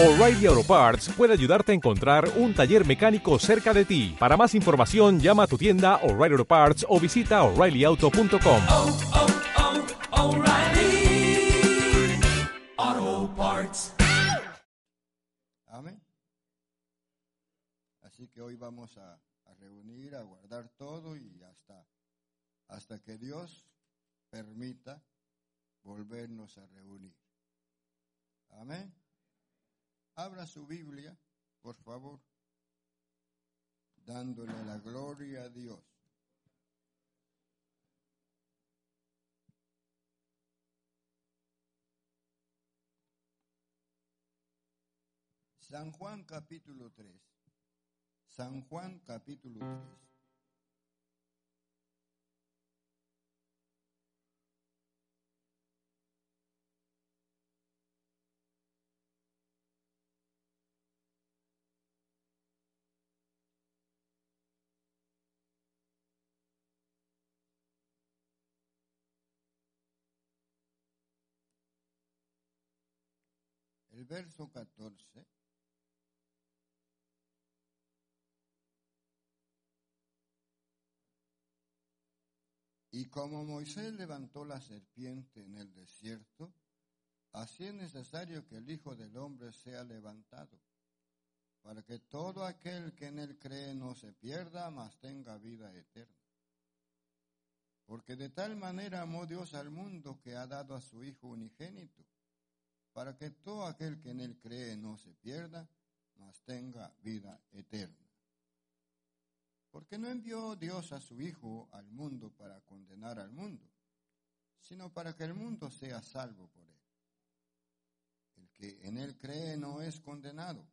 O'Reilly Auto Parts puede ayudarte a encontrar un taller mecánico cerca de ti. Para más información, llama a tu tienda O'Reilly Auto Parts o visita oreillyauto.com. oh, oh, O'Reilly Auto Parts. Amén. Así que hoy vamos a, a reunir, a guardar todo y hasta, hasta que Dios permita volvernos a reunir. Amén. Abra su Biblia, por favor, dándole la gloria a Dios. San Juan capítulo 3. San Juan capítulo 3. El verso 14. Y como Moisés levantó la serpiente en el desierto, así es necesario que el Hijo del Hombre sea levantado, para que todo aquel que en él cree no se pierda, mas tenga vida eterna. Porque de tal manera amó Dios al mundo que ha dado a su Hijo unigénito, para que todo aquel que en él cree no se pierda, mas tenga vida eterna. Porque no envió Dios a su Hijo al mundo para condenar al mundo, sino para que el mundo sea salvo por él. El que en él cree no es condenado,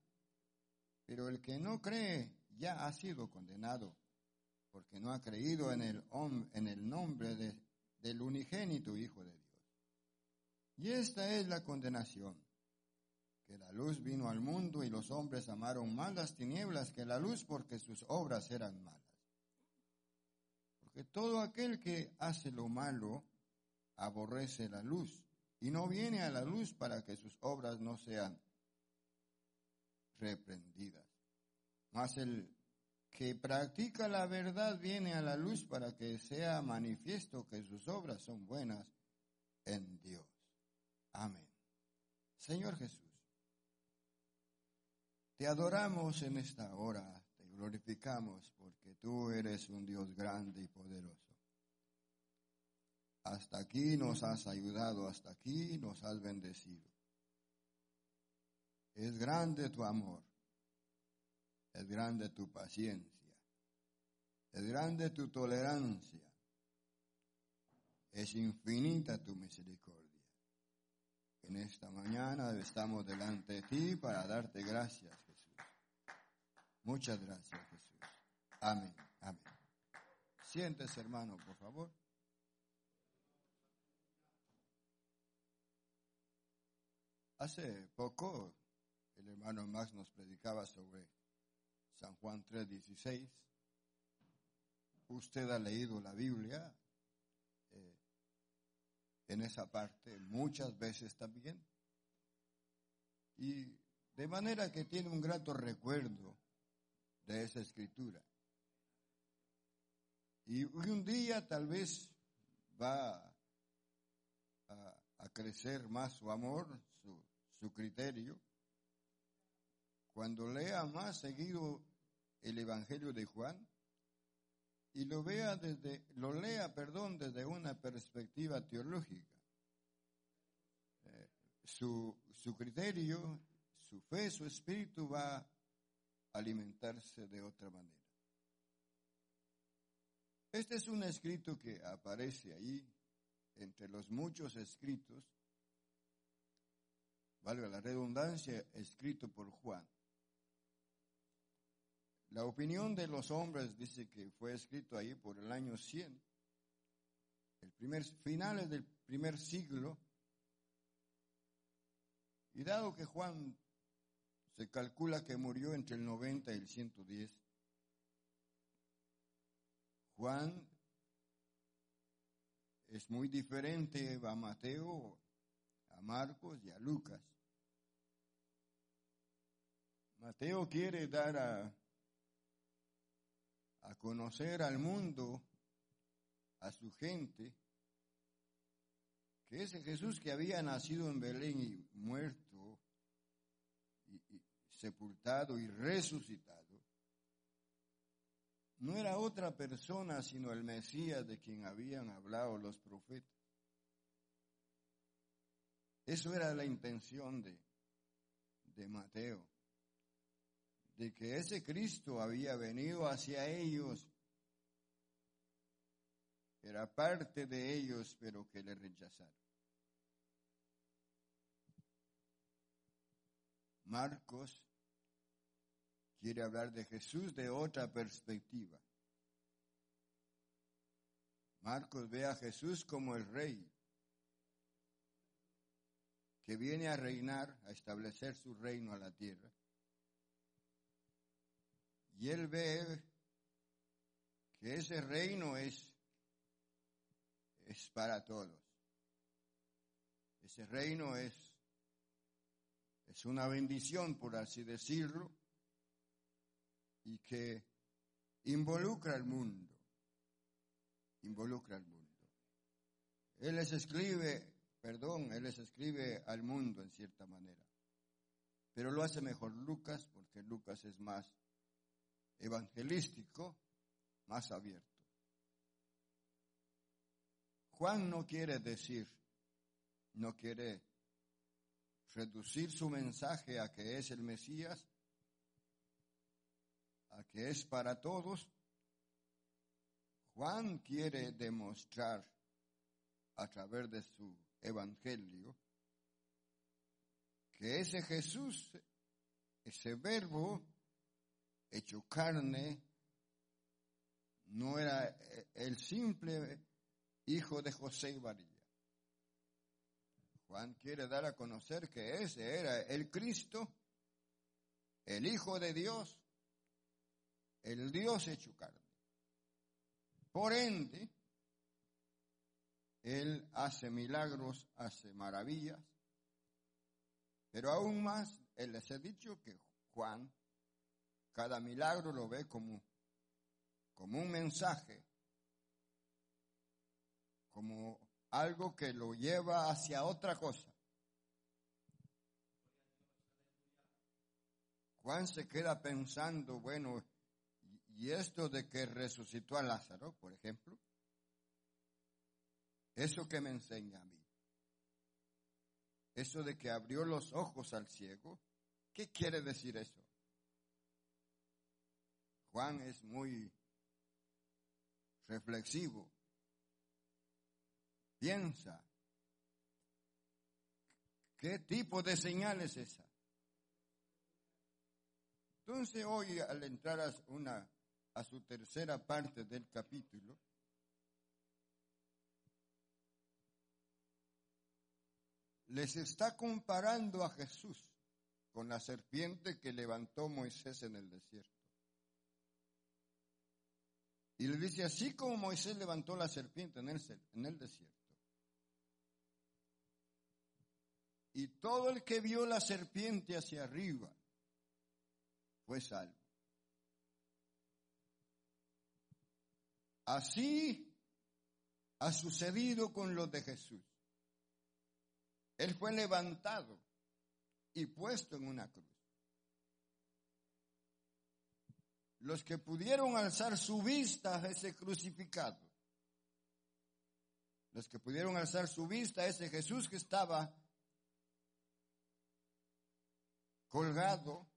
pero el que no cree ya ha sido condenado, porque no ha creído en el, nombre de- del unigénito Hijo de Dios. Y esta es la condenación, que la luz vino al mundo y los hombres amaron más las tinieblas que la luz porque sus obras eran malas. Porque todo aquel que hace lo malo aborrece la luz y no viene a la luz para que sus obras no sean reprendidas. Mas el que practica la verdad viene a la luz para que sea manifiesto que sus obras son buenas en Dios. Amén. Señor Jesús, te adoramos en esta hora, te glorificamos porque tú eres un Dios grande y poderoso. Hasta aquí nos has ayudado, hasta aquí nos has bendecido. Es grande tu amor, es grande tu paciencia, es grande tu tolerancia, es infinita tu misericordia. En esta mañana estamos delante de ti para darte gracias, Jesús. Muchas gracias, Jesús. Amén, amén. Siéntese, hermano, por favor. Hace poco el hermano Max nos predicaba sobre San Juan 3:16. Usted ha leído la Biblia en esa parte muchas veces también. Y de manera que tiene un grato recuerdo de esa escritura. Y un día tal vez va a, crecer más su amor, su, su criterio, cuando lea más seguido el Evangelio de Juan y lo vea desde, lo lea, perdón, desde una perspectiva teológica. Eh, su, su criterio, su fe, su espíritu va a alimentarse de otra manera. Este es un escrito que aparece ahí entre los muchos escritos, valga la redundancia, escrito por Juan. La opinión de los hombres dice que fue escrito ahí por el año 100, el primer, finales del primer siglo, y dado que Juan se calcula que murió entre el 90 y el 110, Juan es muy diferente a Mateo, a Marcos y a Lucas. Mateo quiere dar a, a conocer al mundo, a su gente, que ese Jesús que había nacido en Belén y muerto, y, sepultado y resucitado, no era otra persona sino el Mesías de quien habían hablado los profetas. Eso era la intención de, de Mateo, de que ese Cristo había venido hacia ellos, era parte de ellos, pero que le rechazaron. Marcos quiere hablar de Jesús de otra perspectiva. Marcos ve a Jesús como el rey que viene a reinar, a establecer su reino a la tierra. Y él ve que ese reino es, es para todos. Ese reino es, es una bendición, por así decirlo, y que involucra al mundo. Involucra al mundo. Él les escribe perdón, él les escribe al mundo en cierta manera. Pero lo hace mejor Lucas, porque Lucas es más evangelístico, más abierto. Juan no quiere decir, no quiere reducir su mensaje a que es el Mesías, a que es para todos. Juan quiere demostrar a través de su evangelio, que ese Jesús, ese verbo hecho carne, no era el simple hijo de José y María. Juan quiere dar a conocer que ese era el Cristo, el Hijo de Dios, el Dios hecho carne. Por ende, él hace milagros, hace maravillas, pero aún más, Él les ha dicho que Juan cada milagro lo ve como, como un mensaje, como algo que lo lleva hacia otra cosa. Juan se queda pensando, bueno, y esto de que resucitó a Lázaro, por ejemplo, eso que me enseña a mí. Eso de que abrió los ojos al ciego, ¿qué quiere decir eso? Juan es muy reflexivo. Piensa, ¿qué tipo de señal es esa? Entonces hoy al entrar a, una, a su tercera parte del capítulo, les está comparando a Jesús con la serpiente que levantó Moisés en el desierto. Y le dice, así como Moisés levantó la serpiente en el, en el desierto. Y todo el que vio la serpiente hacia arriba fue salvo. Así ha sucedido con los de Jesús. Él fue levantado y puesto en una cruz. Los que pudieron alzar su vista a ese crucificado, los que pudieron alzar su vista a ese Jesús que estaba colgado,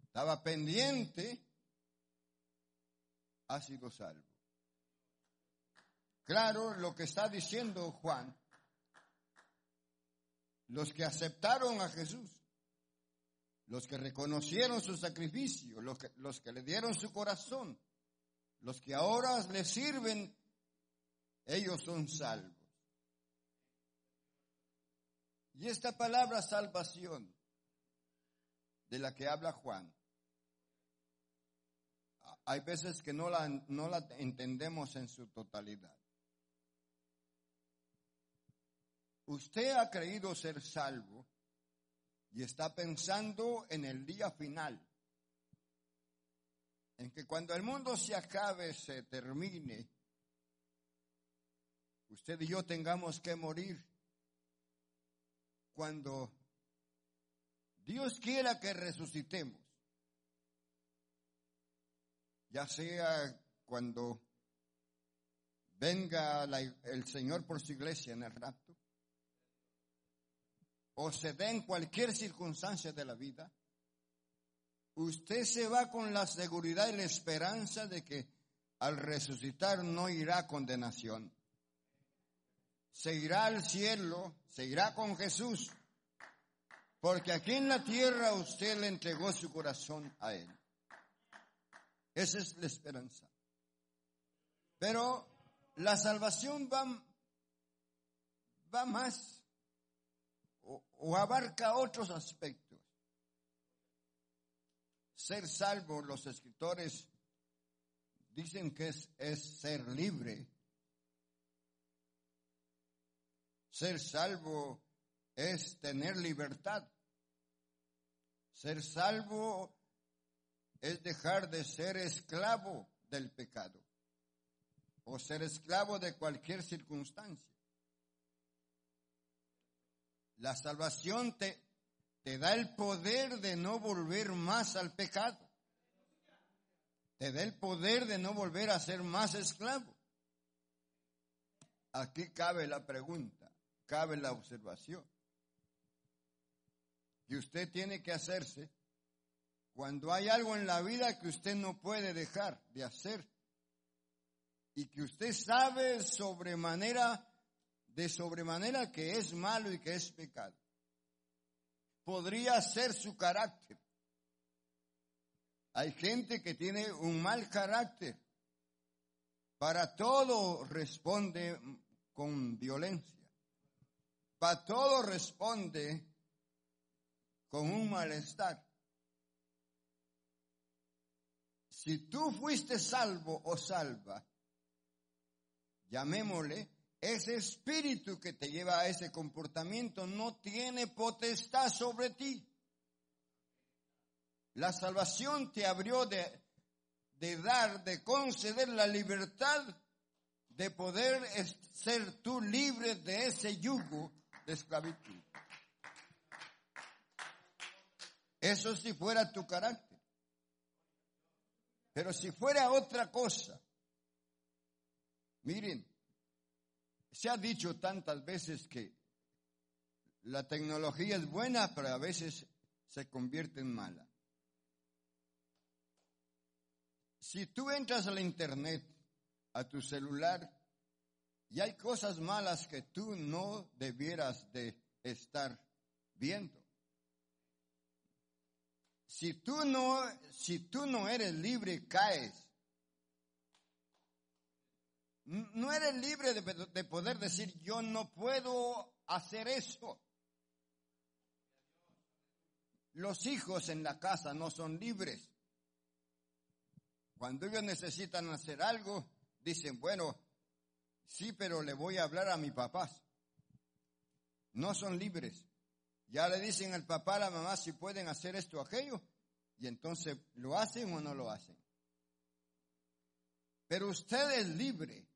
estaba pendiente, ha sido salvo. Claro, lo que está diciendo Juan los que aceptaron a Jesús, los que reconocieron su sacrificio, los que, los que le dieron su corazón, los que ahora le sirven, ellos son salvos. Y esta palabra salvación, de la que habla Juan, hay veces que no la, no la entendemos en su totalidad. usted ha creído ser salvo y está pensando en el día final, en que cuando el mundo se acabe, se termine, usted y yo tengamos que morir, cuando Dios quiera que resucitemos, ya sea cuando venga la- el Señor por su iglesia en el rapto, o se dé en cualquier circunstancia de la vida, usted se va con la seguridad y la esperanza de que al resucitar no irá condenación. Se irá al cielo, se irá con Jesús, porque aquí en la tierra usted le entregó su corazón a Él. Esa es la esperanza. Pero la salvación va, va más o, abarca otros aspectos. Ser salvo, los escritores dicen que es ser libre. Ser salvo es tener libertad. Ser salvo es dejar de ser esclavo del pecado o ser esclavo de cualquier circunstancia. La salvación te, te da el poder de no volver más al pecado. Te da el poder de no volver a ser más esclavo. Aquí cabe la pregunta, cabe la observación. Que usted tiene que hacerse cuando hay algo en la vida que usted no puede dejar de hacer y que usted sabe sobremanera, de sobremanera que es malo y que es pecado. Podría ser su carácter. Hay gente que tiene un mal carácter. Para todo responde con violencia. Para todo responde con un malestar. Si tú fuiste salvo o salva, llamémosle, ese espíritu que te lleva a ese comportamiento no tiene potestad sobre ti. La salvación te abrió de, dar, de conceder la libertad de poder ser tú libre de ese yugo de esclavitud. Eso si fuera tu carácter. Pero si fuera otra cosa, miren, se ha dicho tantas veces que la tecnología es buena, pero a veces se convierte en mala. Si tú entras a la internet, a tu celular, y hay cosas malas que tú no debieras de estar viendo. Si tú no, si tú no eres libre, caes. No eres libre de, de poder decir, yo no puedo hacer eso. Los hijos en la casa no son libres. Cuando ellos necesitan hacer algo, dicen, bueno, sí, pero le voy a hablar a mi papá. No son libres. Ya le dicen al papá, a la mamá si pueden hacer esto o aquello, y entonces lo hacen o no lo hacen. Pero usted es libre,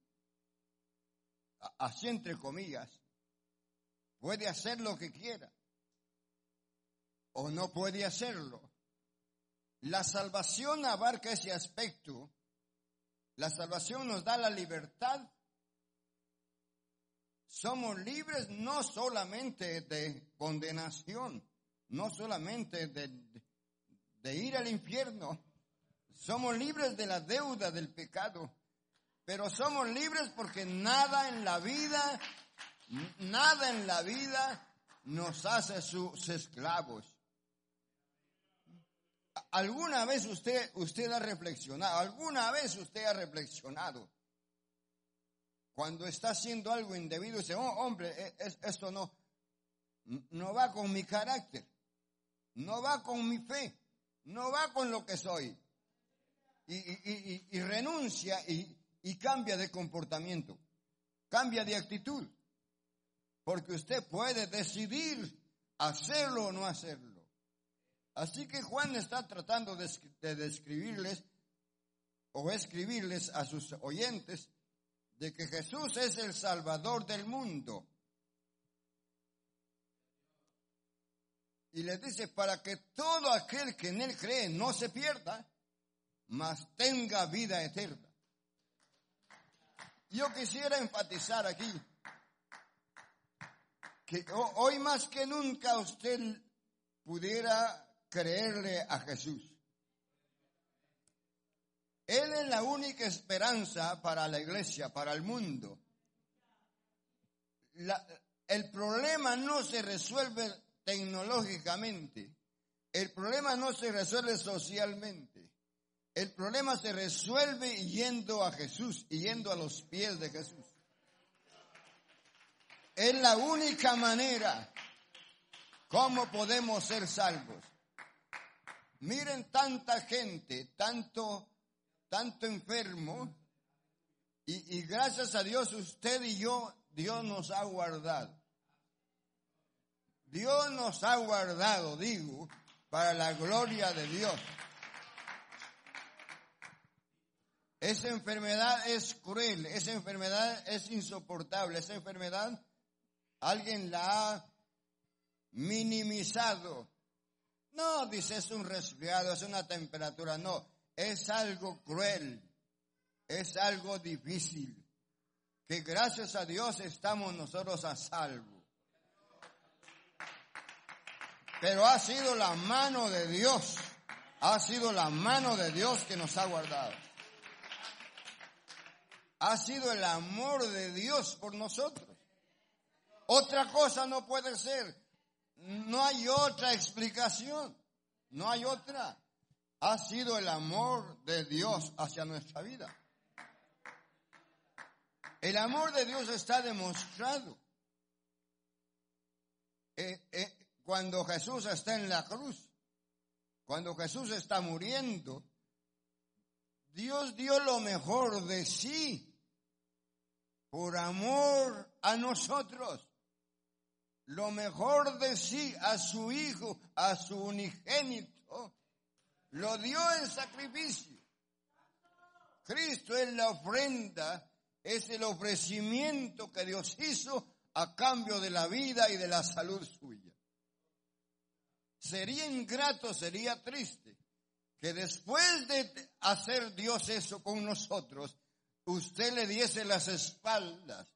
así entre comillas, puede hacer lo que quiera o no puede hacerlo. La salvación abarca ese aspecto. La salvación nos da la libertad. Somos libres no solamente de condenación, no solamente de, ir al infierno. Somos libres de la deuda del pecado, pero somos libres porque nada en la vida, nada en la vida nos hace sus esclavos. ¿Alguna vez usted, usted ha reflexionado? ¿Alguna vez usted ha reflexionado? Cuando está haciendo algo indebido, dice, oh, hombre, e- es- esto no, no va con mi carácter, no va con mi fe, no va con lo que soy. Y renuncia y, y cambia de comportamiento, cambia de actitud. Porque usted puede decidir hacerlo o no hacerlo. Así que Juan está tratando de, de describirles o escribirles a sus oyentes de que Jesús es el Salvador del mundo. Y les dice, para que todo aquel que en él cree no se pierda, mas tenga vida eterna. Yo quisiera enfatizar aquí que hoy más que nunca usted pudiera creerle a Jesús. Él es la única esperanza para la iglesia, para el mundo. el problema no se resuelve tecnológicamente. El problema no se resuelve socialmente. El problema se resuelve yendo a Jesús, yendo a los pies de Jesús. Es la única manera como podemos ser salvos. Miren tanta gente, tanto, tanto enfermo, y, y gracias a Dios usted y yo, Dios nos ha guardado. Dios nos ha guardado, digo, para la gloria de Dios. Esa enfermedad es cruel, esa enfermedad es insoportable, esa enfermedad alguien la ha minimizado. No, dice, es un resfriado, es una temperatura, no, es algo cruel, es algo difícil, que gracias a Dios estamos nosotros a salvo. Pero ha sido la mano de Dios, ha sido la mano de Dios que nos ha guardado ha sido el amor de Dios por nosotros. Otra cosa no puede ser. No hay otra explicación. No hay otra. Ha sido el amor de Dios hacia nuestra vida. El amor de Dios está demostrado. Eh, eh, cuando Jesús está en la cruz, cuando Jesús está muriendo, Dios dio lo mejor de sí por amor a nosotros, lo mejor de sí, a su Hijo, a su unigénito, lo dio en sacrificio. Cristo es la ofrenda, es el ofrecimiento que Dios hizo a cambio de la vida y de la salud suya. Sería ingrato, sería triste que después de hacer Dios eso con nosotros, usted le diese las espaldas,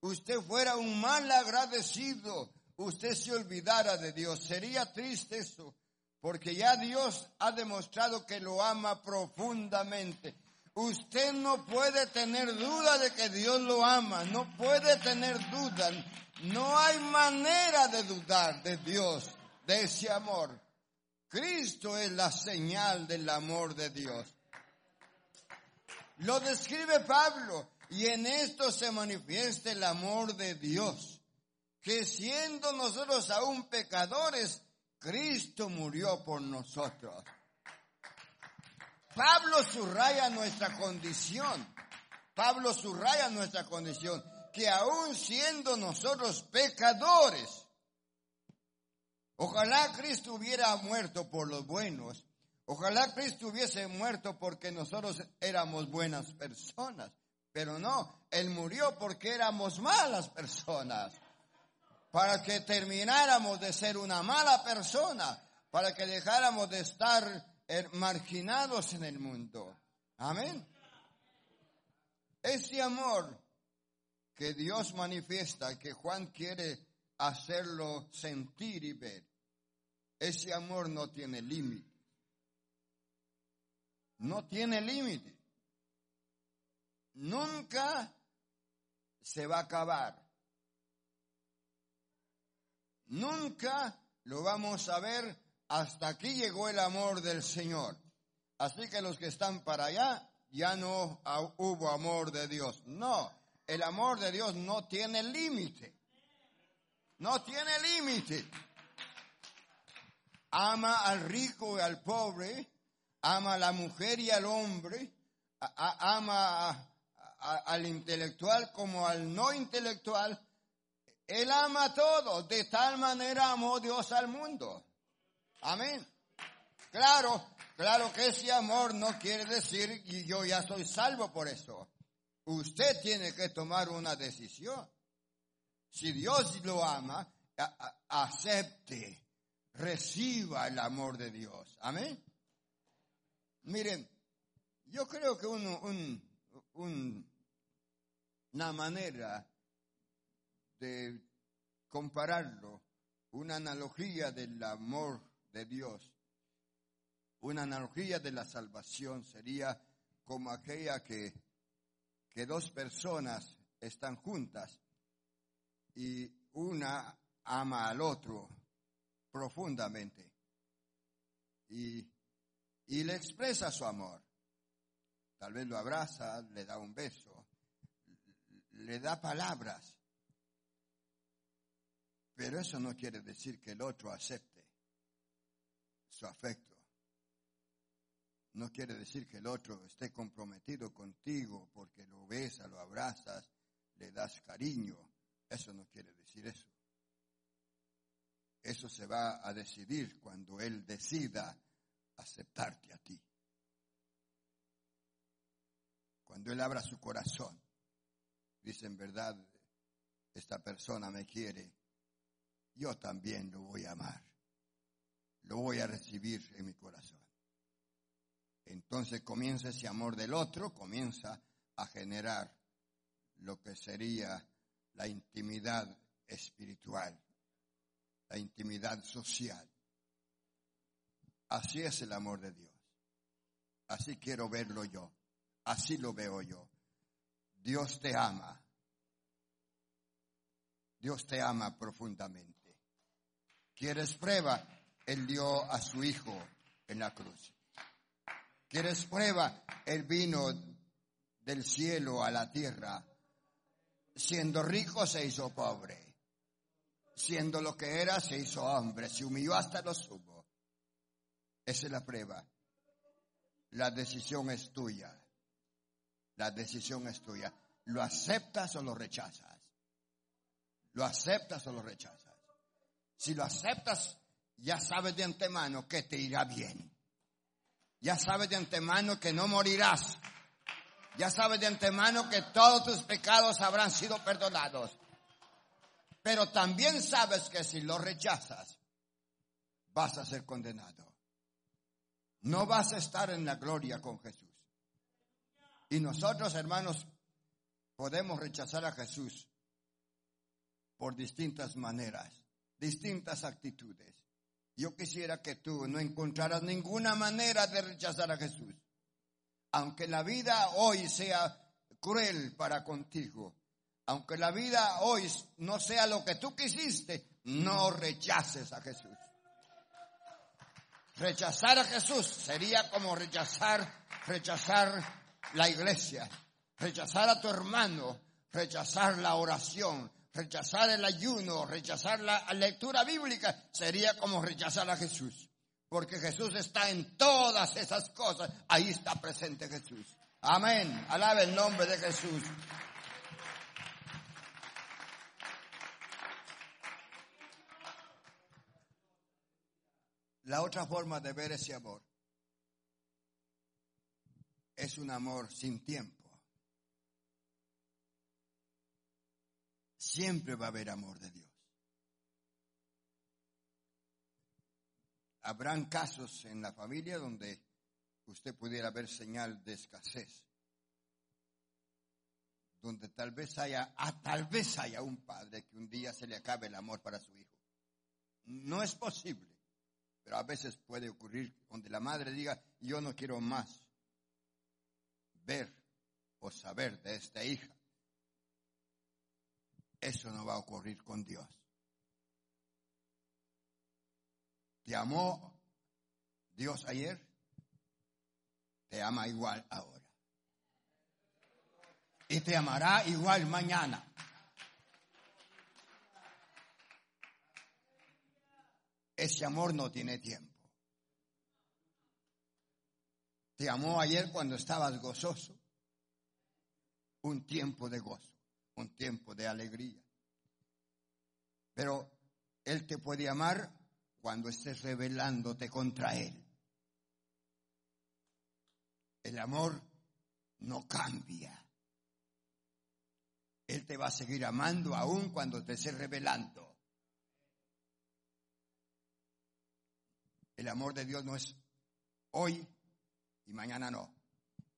usted fuera un mal agradecido, usted se olvidara de Dios. Sería triste eso, porque ya Dios ha demostrado que lo ama profundamente. Usted no puede tener duda de que Dios lo ama, no puede tener duda, no hay manera de dudar de Dios, de ese amor. Cristo es la señal del amor de Dios. Lo describe Pablo y en esto se manifiesta el amor de Dios, que siendo nosotros aún pecadores, Cristo murió por nosotros. Pablo subraya nuestra condición. Pablo subraya nuestra condición, que aún siendo nosotros pecadores, ojalá Cristo hubiera muerto por los buenos Ojalá Cristo hubiese muerto porque nosotros éramos buenas personas, pero no, Él murió porque éramos malas personas, para que termináramos de ser una mala persona, para que dejáramos de estar eh, marginados en el mundo. Amén. Ese amor que Dios manifiesta, que Juan quiere hacerlo sentir y ver, ese amor no tiene límite no tiene límite. Nunca se va a acabar. Nunca lo vamos a ver. Hasta aquí llegó el amor del Señor. Así que los que están para allá, ya no hubo amor de Dios. No, el amor de Dios no tiene límite. No tiene límite. Ama al rico y al pobre ama a la mujer y al hombre, ama al intelectual como al no intelectual, Él ama a todos. De tal manera amó Dios al mundo. Amén. Claro, claro que ese amor no quiere decir y yo ya soy salvo por eso. Usted tiene que tomar una decisión. Si Dios lo ama, acepte, reciba el amor de Dios. Amén. Miren, yo creo que un- un- un- una manera de compararlo, una analogía del amor de Dios, una analogía de la salvación sería como aquella que, que dos personas están juntas y una ama al otro profundamente. Y, y le expresa su amor. Tal vez lo abraza, le da un beso, le da palabras. Pero eso no quiere decir que el otro acepte su afecto. No quiere decir que el otro esté comprometido contigo porque lo besas, lo abrazas, le das cariño. Eso no quiere decir eso. Eso se va a decidir cuando él decida aceptarte a ti. Cuando él abra su corazón, dice en verdad, esta persona me quiere, yo también lo voy a amar. Lo voy a recibir en mi corazón. Entonces comienza ese amor del otro, comienza a generar lo que sería la intimidad espiritual, la intimidad social. Así es el amor de Dios. Así quiero verlo yo. Así lo veo yo. Dios te ama. Dios te ama profundamente. ¿Quieres prueba? Él dio a su Hijo en la cruz. ¿Quieres prueba? Él vino del cielo a la tierra. Siendo rico se hizo pobre. Siendo lo que era se hizo hombre. Se humilló hasta lo sumo. Esa es la prueba. La decisión es tuya. La decisión es tuya. ¿Lo aceptas o lo rechazas? ¿Lo aceptas o lo rechazas? Si lo aceptas, ya sabes de antemano que te irá bien. Ya sabes de antemano que no morirás. Ya sabes de antemano que todos tus pecados habrán sido perdonados. Pero también sabes que si lo rechazas, vas a ser condenado. No vas a estar en la gloria con Jesús. Y nosotros, hermanos, podemos rechazar a Jesús por distintas maneras, distintas actitudes. Yo quisiera que tú no encontraras ninguna manera de rechazar a Jesús. Aunque la vida hoy sea cruel para contigo, aunque la vida hoy no sea lo que tú quisiste, no rechaces a Jesús. Rechazar a Jesús sería como rechazar, rechazar la iglesia, rechazar a tu hermano, rechazar la oración, rechazar el ayuno, rechazar la lectura bíblica, sería como rechazar a Jesús. Porque Jesús está en todas esas cosas. Ahí está presente Jesús. Amén. Alabe el nombre de Jesús. La otra forma de ver ese amor es un amor sin tiempo. Siempre va a haber amor de Dios. Habrán casos en la familia donde usted pudiera ver señal de escasez, donde tal vez haya, ah, tal vez haya un padre que un día se le acabe el amor para su hijo. No es posible, pero a veces puede ocurrir donde la madre diga, yo no quiero más ver o saber de esta hija. Eso no va a ocurrir con Dios. ¿Te amó Dios ayer? Te ama igual ahora. Y te amará igual mañana. Ese amor no tiene tiempo. Te amó ayer cuando estabas gozoso. Un tiempo de gozo, un tiempo de alegría. Pero Él te puede amar cuando estés rebelándote contra Él. El amor no cambia. Él te va a seguir amando aún cuando te estés rebelando. El amor de Dios no es hoy y mañana no.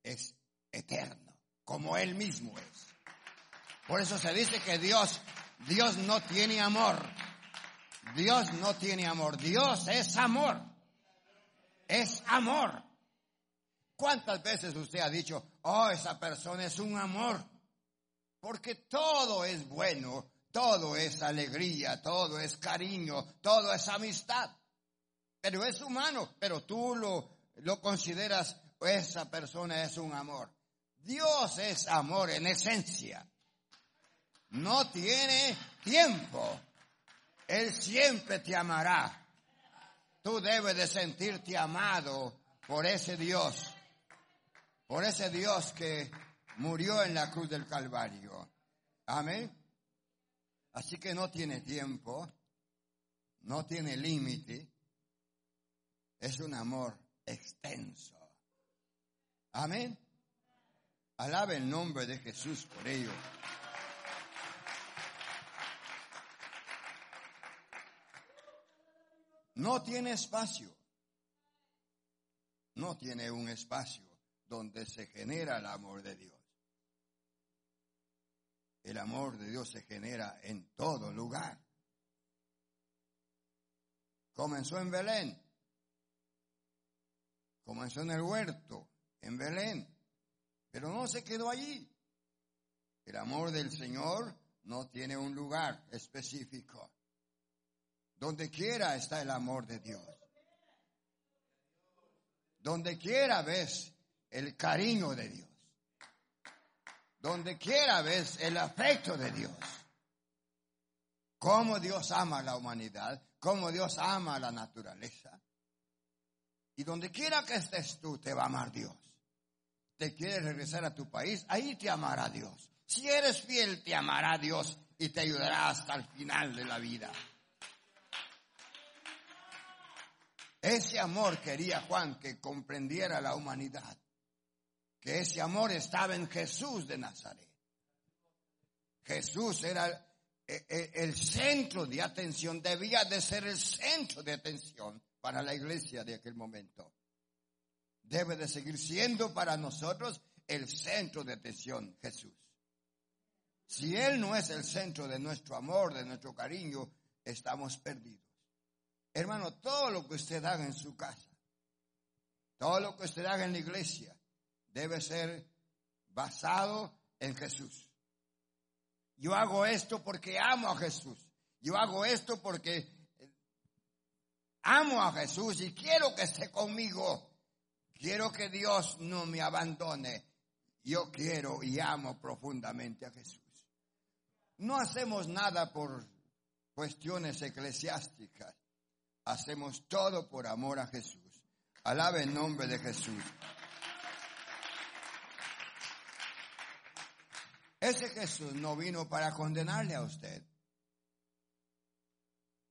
Es eterno, como Él mismo es. Por eso se dice que Dios, Dios no tiene amor. Dios no tiene amor. Dios es amor. Es amor. ¿Cuántas veces usted ha dicho, oh, esa persona es un amor? Porque todo es bueno, todo es alegría, todo es cariño, todo es amistad. Pero es humano, pero tú lo, lo consideras, esa persona es un amor. Dios es amor en esencia. No tiene tiempo. Él siempre te amará. Tú debes de sentirte amado por ese Dios por ese Dios que murió en la cruz del Calvario. Amén. Así que no tiene tiempo, no tiene límite, es un amor extenso. Amén. Alabe el nombre de Jesús por ello. No tiene espacio. No tiene un espacio donde se genera el amor de Dios. El amor de Dios se genera en todo lugar. Comenzó en Belén. Comenzó en el huerto, en Belén. Pero no se quedó allí. El amor del Señor no tiene un lugar específico. Donde quiera está el amor de Dios. Donde quiera ves el cariño de Dios. Donde quiera ves el afecto de Dios. Cómo Dios ama a la humanidad, cómo Dios ama a la naturaleza. Y donde quiera que estés tú, te va a amar Dios. Te quieres regresar a tu país, ahí te amará Dios. Si eres fiel, te amará Dios y te ayudará hasta el final de la vida. Ese amor quería Juan que comprendiera la humanidad que ese amor estaba en Jesús de Nazaret. Jesús era e, e, el, centro de atención, debía de ser el centro de atención para la iglesia de aquel momento. Debe de seguir siendo para nosotros el centro de atención, Jesús. Si Él no es el centro de nuestro amor, de nuestro cariño, estamos perdidos. Hermano, todo lo que usted haga en su casa, todo lo que usted haga en la iglesia, debe ser basado en Jesús. Yo hago esto porque amo a Jesús. Yo hago esto porque amo a Jesús y quiero que esté conmigo. Quiero que Dios no me abandone. Yo quiero y amo profundamente a Jesús. No hacemos nada por cuestiones eclesiásticas. Hacemos todo por amor a Jesús. Alabe el nombre de Jesús. Ese Jesús no vino para condenarle a usted.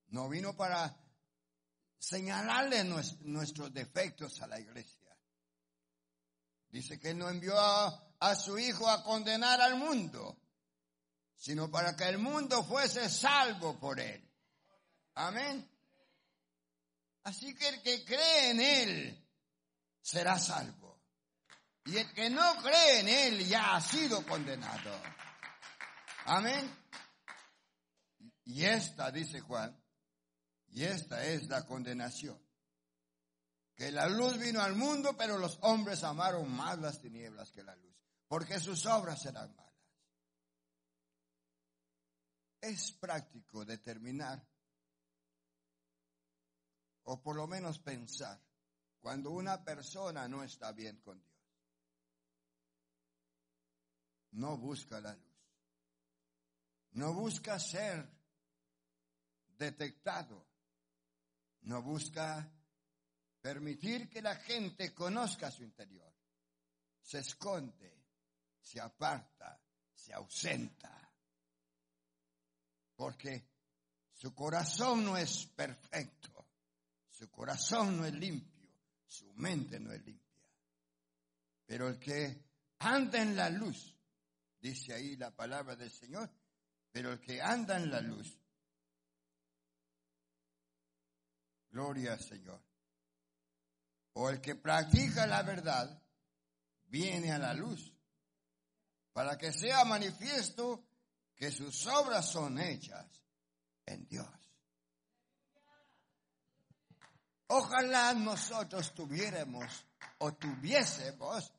No vino para señalarle nuestros defectos a la iglesia. Dice que no envió a, a su Hijo a condenar al mundo, sino para que el mundo fuese salvo por él. Amén. Así que el que cree en él será salvo. Y el que no cree en Él ya ha sido condenado. Amén. Y esta, dice Juan, y esta es la condenación. Que la luz vino al mundo, pero los hombres amaron más las tinieblas que la luz, porque sus obras eran malas. Es práctico determinar, o por lo menos pensar, cuando una persona no está bien con Dios no busca la luz. No busca ser detectado. No busca permitir que la gente conozca su interior. Se esconde, se aparta, se ausenta. Porque Su corazón no es perfecto, su corazón no es limpio, su mente no es limpia. Pero el que anda en la luz, dice ahí la palabra del Señor, pero el que anda en la luz, gloria al Señor, o el que practica la verdad, viene a la luz, para que sea manifiesto que sus obras son hechas en Dios. Ojalá nosotros tuviéramos o tuviésemos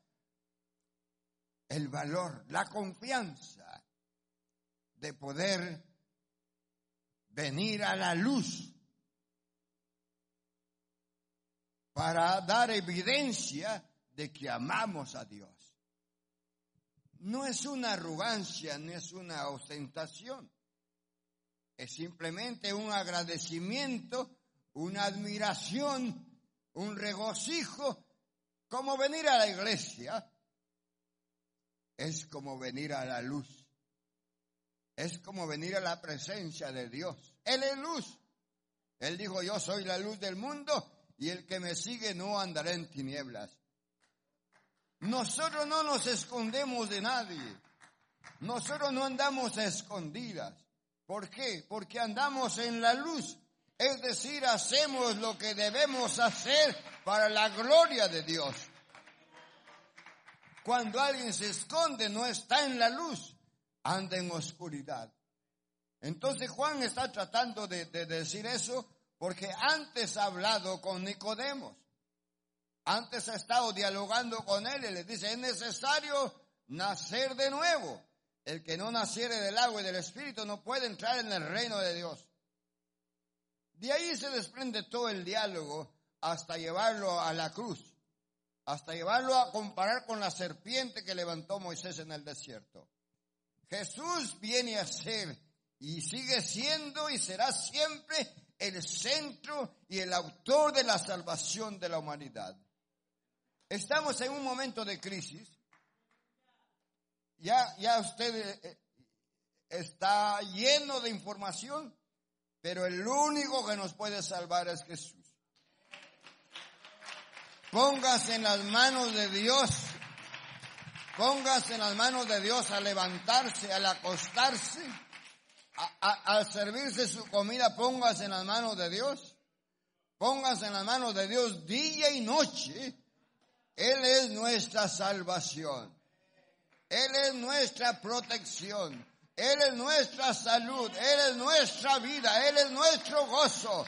el valor, la confianza de poder venir a la luz para dar evidencia de que amamos a Dios. No es una arrogancia, ni es una ostentación. Es simplemente un agradecimiento, una admiración, un regocijo, como venir a la iglesia. Es como venir a la luz. Es como venir a la presencia de Dios. Él es luz. Él dijo, yo soy la luz del mundo y el que me sigue no andará en tinieblas. Nosotros no nos escondemos de nadie. Nosotros no andamos escondidas. ¿Por qué? Porque andamos en la luz. Es decir, hacemos lo que debemos hacer para la gloria de Dios. Cuando alguien se esconde, no está en la luz, anda en oscuridad. Entonces Juan está tratando de decir eso porque antes ha hablado con Nicodemos. Antes ha estado dialogando con él y le dice, es necesario nacer de nuevo. El que no naciere del agua y del espíritu no puede entrar en el reino de Dios. De ahí se desprende todo el diálogo hasta llevarlo a la cruz, hasta llevarlo a comparar con la serpiente que levantó Moisés en el desierto. Jesús viene a ser y sigue siendo y será siempre el centro y el autor de la salvación de la humanidad. Estamos en un momento de crisis. Ya, ya usted eh, está lleno de información, pero el único que nos puede salvar es Jesús. Póngase en las manos de Dios. Póngase en las manos de Dios al levantarse, al acostarse, al servirse su comida, póngase en las manos de Dios. Póngase en las manos de Dios día y noche él es nuestra salvación. Él es nuestra protección. Él es nuestra salud. Él es nuestra vida. Él es nuestro gozo.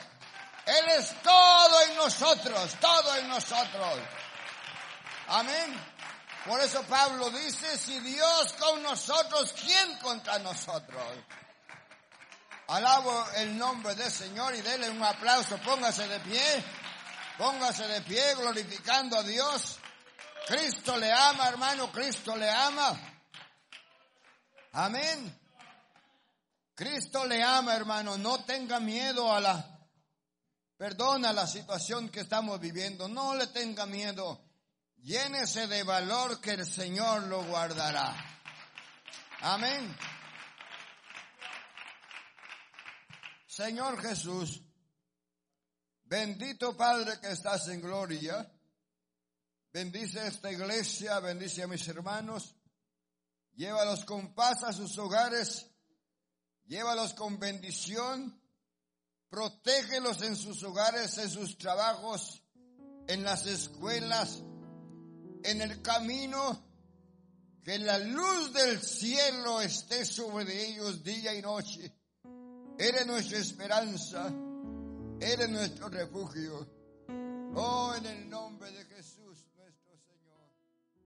Él es todo en nosotros, todo en nosotros. Amén. Por eso Pablo dice, si Dios con nosotros, ¿quién contra nosotros? Alabo el nombre del Señor y dele un aplauso. Póngase de pie. Póngase de pie glorificando a Dios. Cristo le ama, hermano, Cristo le ama. Amén. Cristo le ama, hermano. No tenga miedo a la, perdona la situación que estamos viviendo. No le tenga miedo. Llénese de valor que el Señor lo guardará. Amén. Señor Jesús, Bendito Padre que estás en gloria. Bendice esta iglesia, bendice a mis hermanos. Llévalos con paz a sus hogares. Llévalos con bendición. Protégelos en sus hogares, en sus trabajos, en las escuelas, en el camino. Que la luz del cielo esté sobre ellos día y noche. Eres nuestra esperanza. Eres nuestro refugio. Oh, en el nombre de Jesús.